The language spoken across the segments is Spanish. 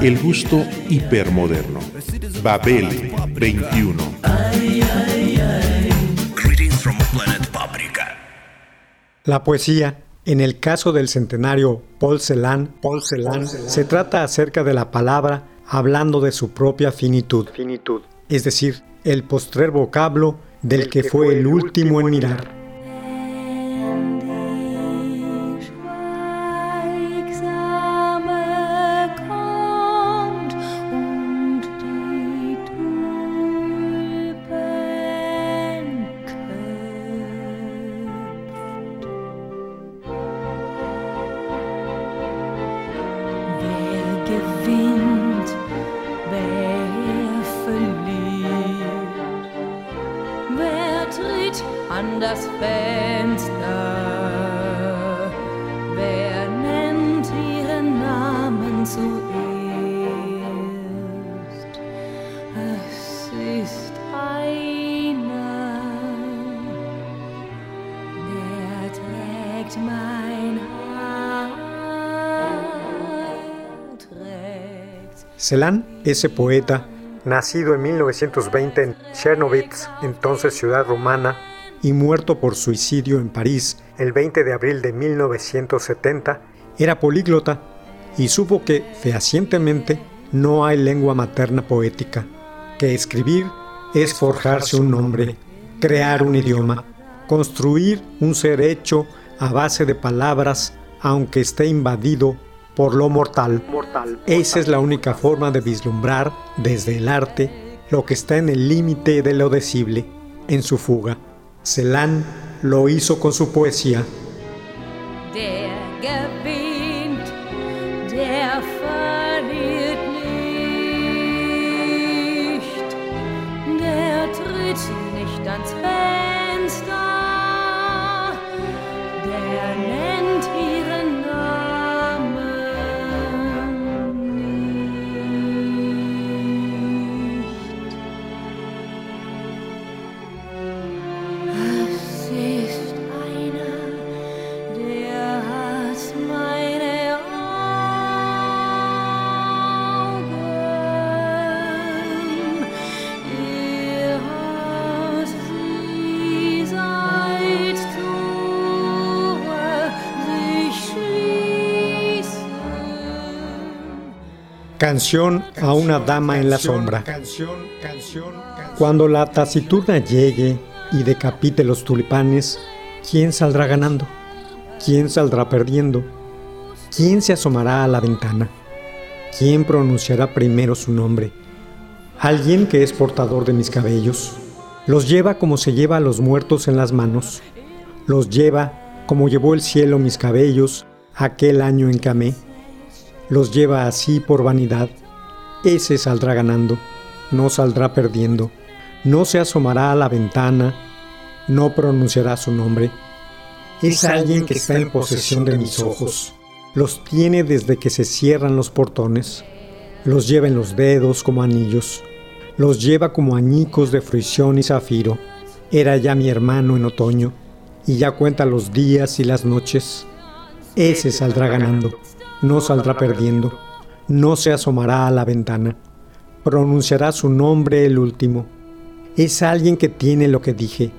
El gusto hipermoderno. Babel 21. Greetings from planet Paprika. La poesía, en el caso del centenario Paul Celan, Paul Celan, se trata acerca de la palabra hablando de su propia finitud, finitud, es decir, el postrer vocablo del que fue el último en mirar. Celan, ese poeta, nacido en 1920 en Chernovitz, entonces ciudad rumana, y muerto por suicidio en París el 20 de abril de 1970, era políglota y supo que, fehacientemente, no hay lengua materna poética, que escribir es forjarse un nombre, crear un idioma, construir un ser hecho a base de palabras, aunque esté invadido por lo mortal. Esa es la única forma de vislumbrar desde el arte lo que está en el límite de lo decible, en su fuga. Celan lo hizo con su poesía. Canción a una dama en la sombra. Cuando la taciturna llegue y decapite los tulipanes, ¿quién saldrá ganando? ¿Quién saldrá perdiendo? ¿Quién se asomará a la ventana? ¿Quién pronunciará primero su nombre? Alguien que es portador de mis cabellos. Los lleva como se lleva a los muertos en las manos. Los lleva como llevó el cielo mis cabellos aquel año en que amé. Los lleva así por vanidad. Ese saldrá ganando, no saldrá perdiendo. No se asomará a la ventana, no pronunciará su nombre. Es alguien que está en posesión de mis ojos. Los tiene desde que se cierran los portones. Los lleva en los dedos como anillos. Los lleva como añicos de fruición y zafiro. Era ya mi hermano en otoño y ya cuenta los días y las noches. Ese saldrá ganando, no saldrá perdiendo, no se asomará a la ventana, pronunciará su nombre el último. Es alguien que tiene lo que dije,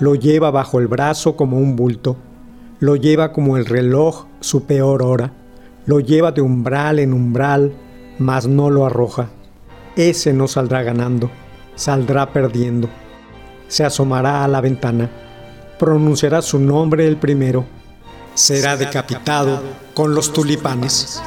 lo lleva bajo el brazo como un bulto, lo lleva como el reloj su peor hora, lo lleva de umbral en umbral, mas no lo arroja. Ese no saldrá ganando, saldrá perdiendo. Se asomará a la ventana, pronunciará su nombre el primero, será decapitado con los tulipanes.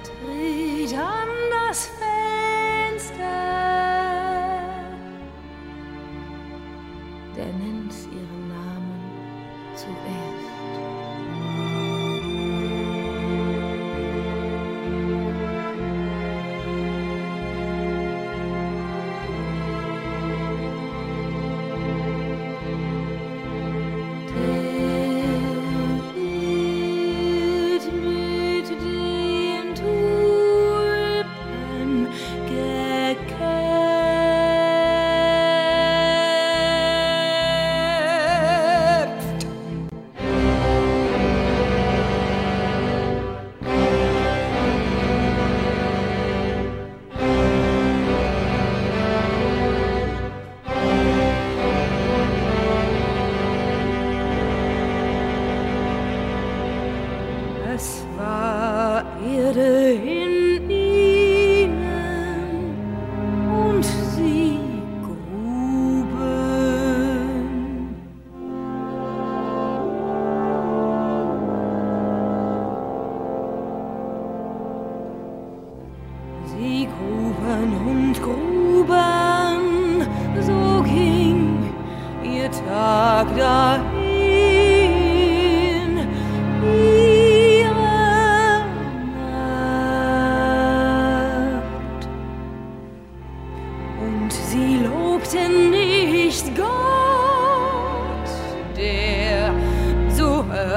Madrid.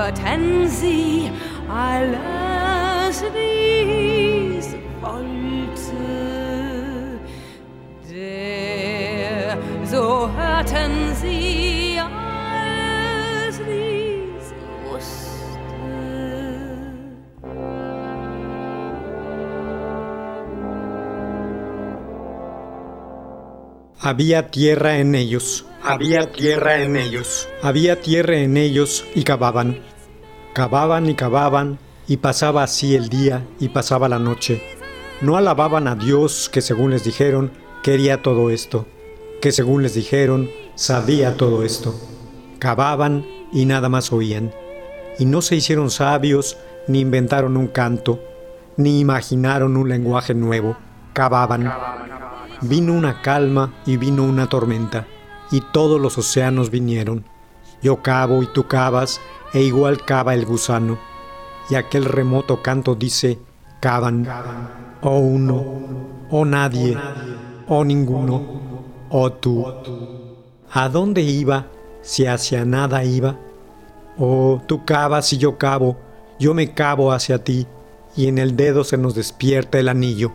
So hörten sie alles dies wollte. Der, so hörten sie alles dies wusste. Había tierra en ellos, había tierra en ellos, había tierra en ellos y cavaban. Cavaban y cavaban y pasaba así el día y pasaba la noche. No alababan a Dios que según les dijeron quería todo esto, que según les dijeron sabía todo esto. Cavaban y nada más oían. Y no se hicieron sabios, ni inventaron un canto, ni imaginaron un lenguaje nuevo. Cavaban. Vino una calma y vino una tormenta, y todos los océanos vinieron. Yo cavo y tú cavas, e igual cava el gusano. Y aquel remoto canto dice, cavan, oh uno, oh nadie, oh ninguno, oh tú. ¿A dónde iba si hacia nada iba? Oh, tú cavas y yo cavo, yo me cavo hacia ti, y en el dedo se nos despierta el anillo.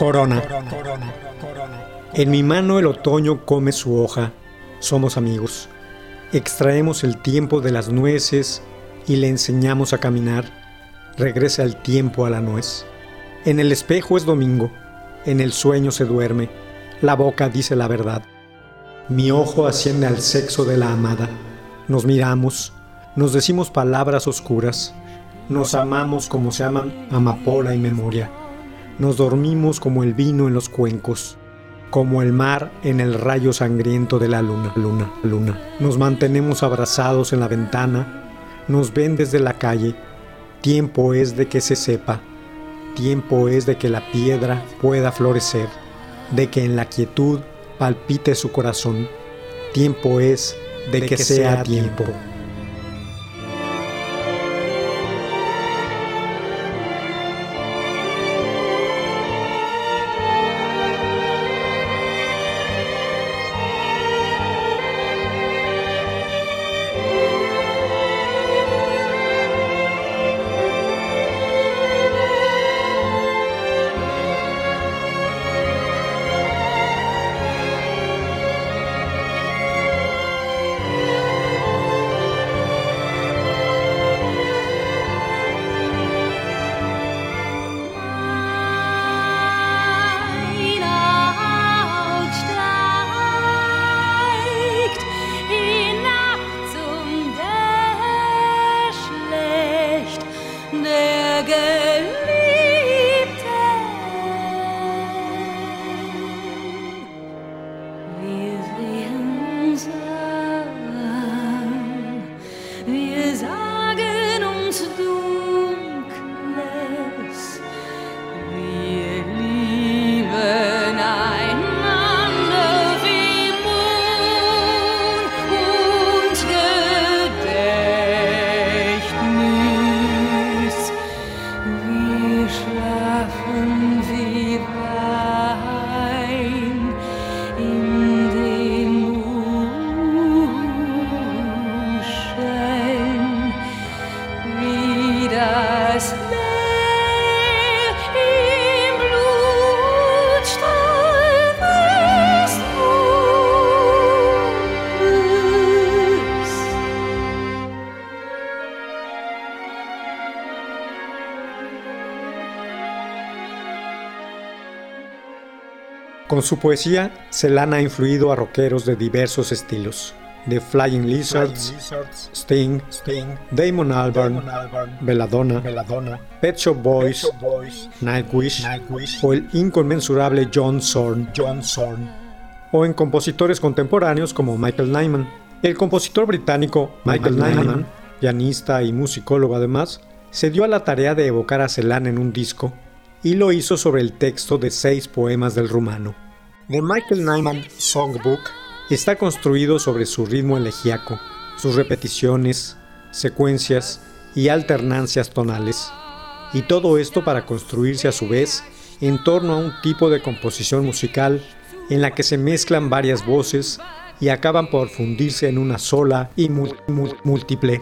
Corona. En mi mano el otoño come su hoja. Somos amigos. Extraemos el tiempo de las nueces y le enseñamos a caminar. Regresa el tiempo a la nuez. En el espejo es domingo. En el sueño se duerme. La boca dice la verdad. Mi ojo asciende al sexo de la amada. Nos miramos. Nos decimos palabras oscuras. Nos amamos como se aman amapola y memoria. Nos dormimos como el vino en los cuencos, como el mar en el rayo sangriento de la luna, luna, luna. Nos mantenemos abrazados en la ventana, nos ven desde la calle. Tiempo es de que se sepa, tiempo es de que la piedra pueda florecer, de que en la quietud palpite su corazón. Tiempo es de, que, sea tiempo. Con su poesía, Celan ha influido a rockeros de diversos estilos, de Flying Lizards, Sting, Damon Albarn, Belladonna, Pet Shop Boys, Nightwish, o el inconmensurable John Zorn, o en compositores contemporáneos como Michael Nyman. El compositor británico Michael Nyman, pianista y musicólogo además, se dio a la tarea de evocar a Celan en un disco y lo hizo sobre el texto de seis poemas del rumano. The Michael Nyman Songbook está construido sobre su ritmo elegíaco, sus repeticiones, secuencias y alternancias tonales, y todo esto para construirse a su vez en torno a un tipo de composición musical en la que se mezclan varias voces y acaban por fundirse en una sola y múltiple.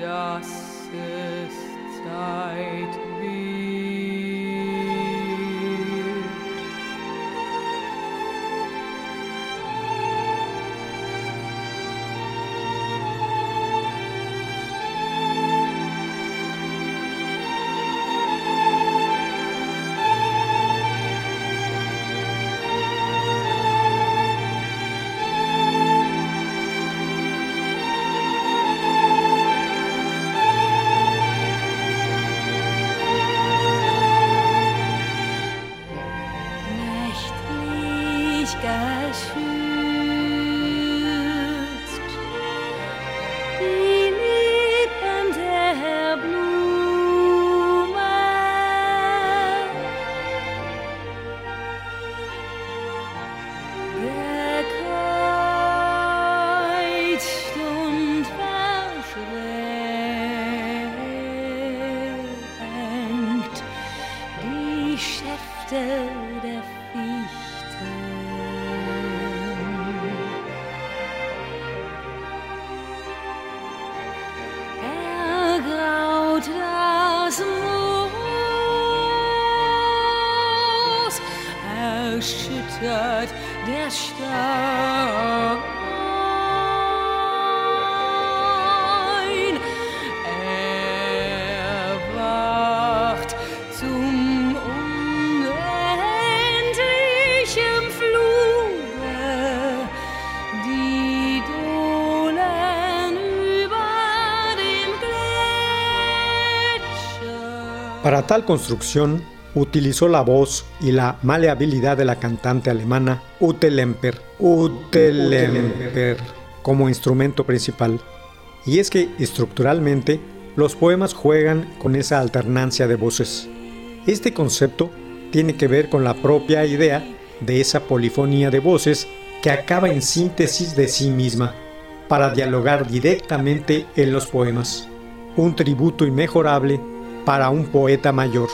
Dass es Zeit wird. Para tal construcción, utilizó la voz y la maleabilidad de la cantante alemana Ute Lemper, Ute Lemper como instrumento principal. Y es que estructuralmente los poemas juegan con esa alternancia de voces. Este concepto tiene que ver con la propia idea de esa polifonía de voces que acaba en síntesis de sí misma para dialogar directamente en los poemas. Un tributo inmejorable para un poeta mayor.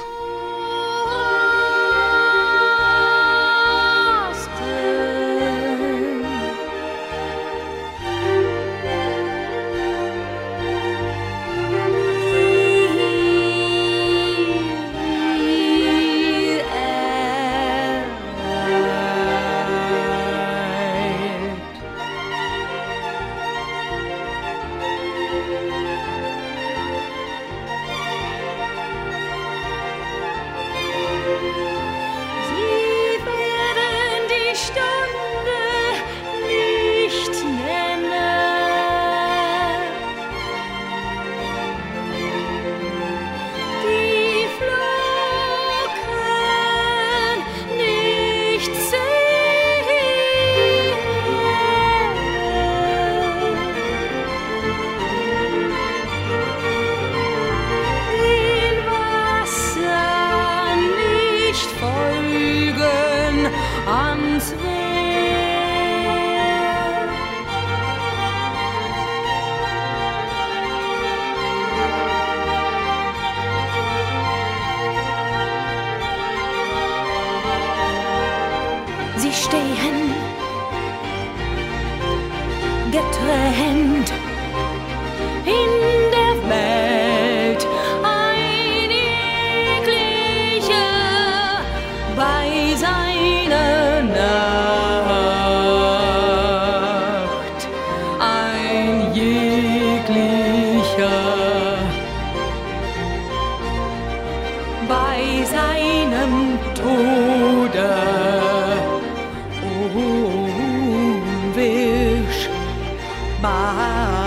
smile.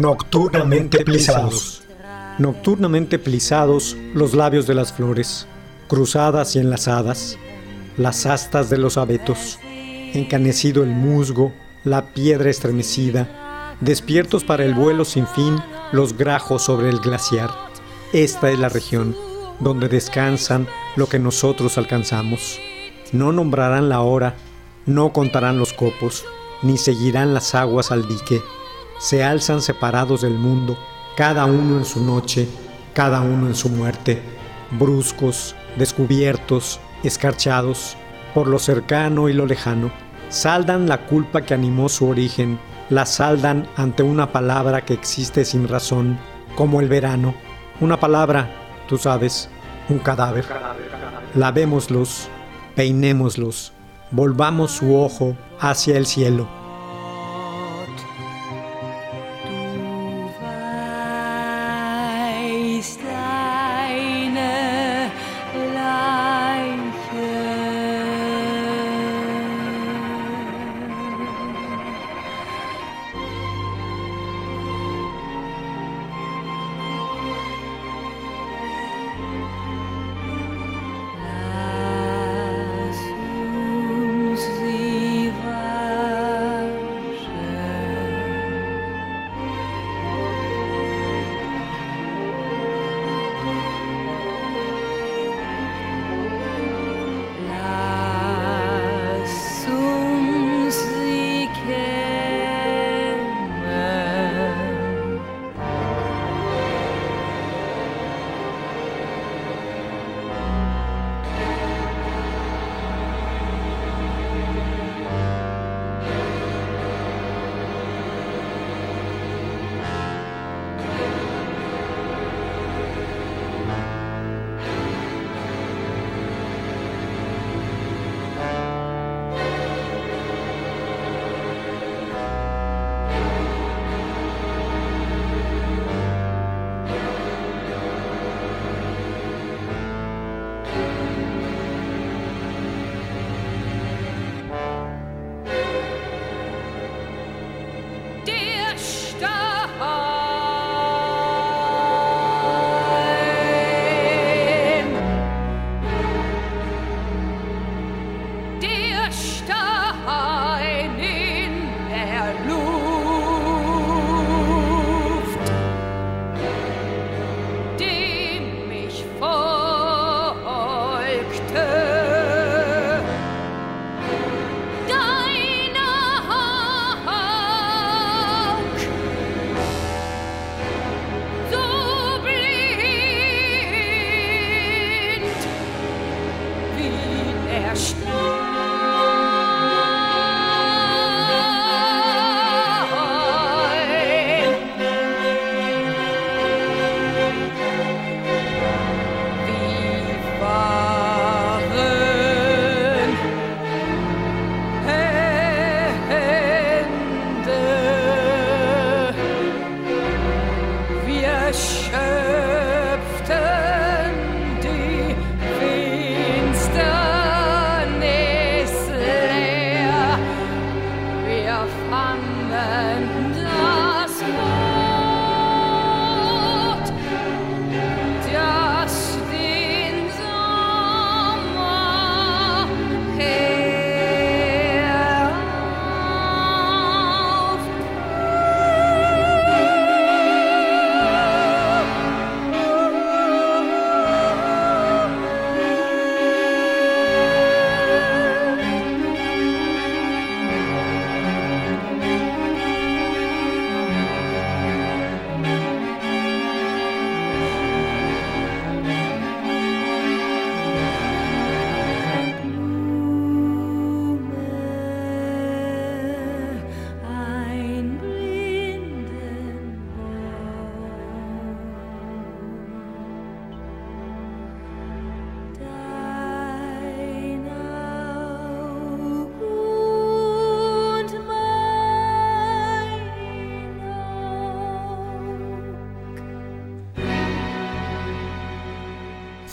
Nocturnamente plisados. Nocturnamente plisados los labios de las flores, cruzadas y enlazadas, las astas de los abetos, encanecido el musgo, la piedra estremecida, despiertos para el vuelo sin fin los grajos sobre el glaciar. Esta es la región donde descansan lo que nosotros alcanzamos. No nombrarán la hora, no contarán los copos, ni seguirán las aguas al dique. Se alzan separados del mundo, cada uno en su noche, cada uno en su muerte, bruscos, descubiertos, escarchados, por lo cercano y lo lejano. Saldan la culpa que animó su origen, la saldan ante una palabra que existe sin razón, como el verano. Una palabra, tú sabes, un cadáver. Lavémoslos, peinémoslos, volvamos su ojo hacia el cielo.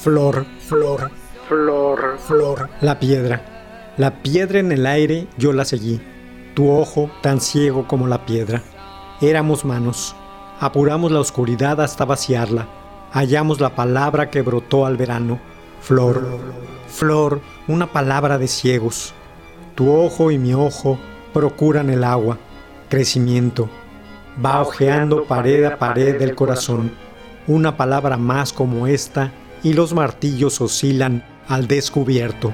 Flor, flor, flor, flor. La piedra. La piedra en el aire yo la seguí. Tu ojo tan ciego como la piedra. Éramos manos. Apuramos la oscuridad hasta vaciarla. Hallamos la palabra que brotó al verano. Flor, flor, una palabra de ciegos. Tu ojo y mi ojo procuran el agua. Crecimiento. Va ojeando pared a pared del corazón. Una palabra más como esta y los martillos oscilan al descubierto.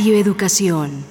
Radio Educación.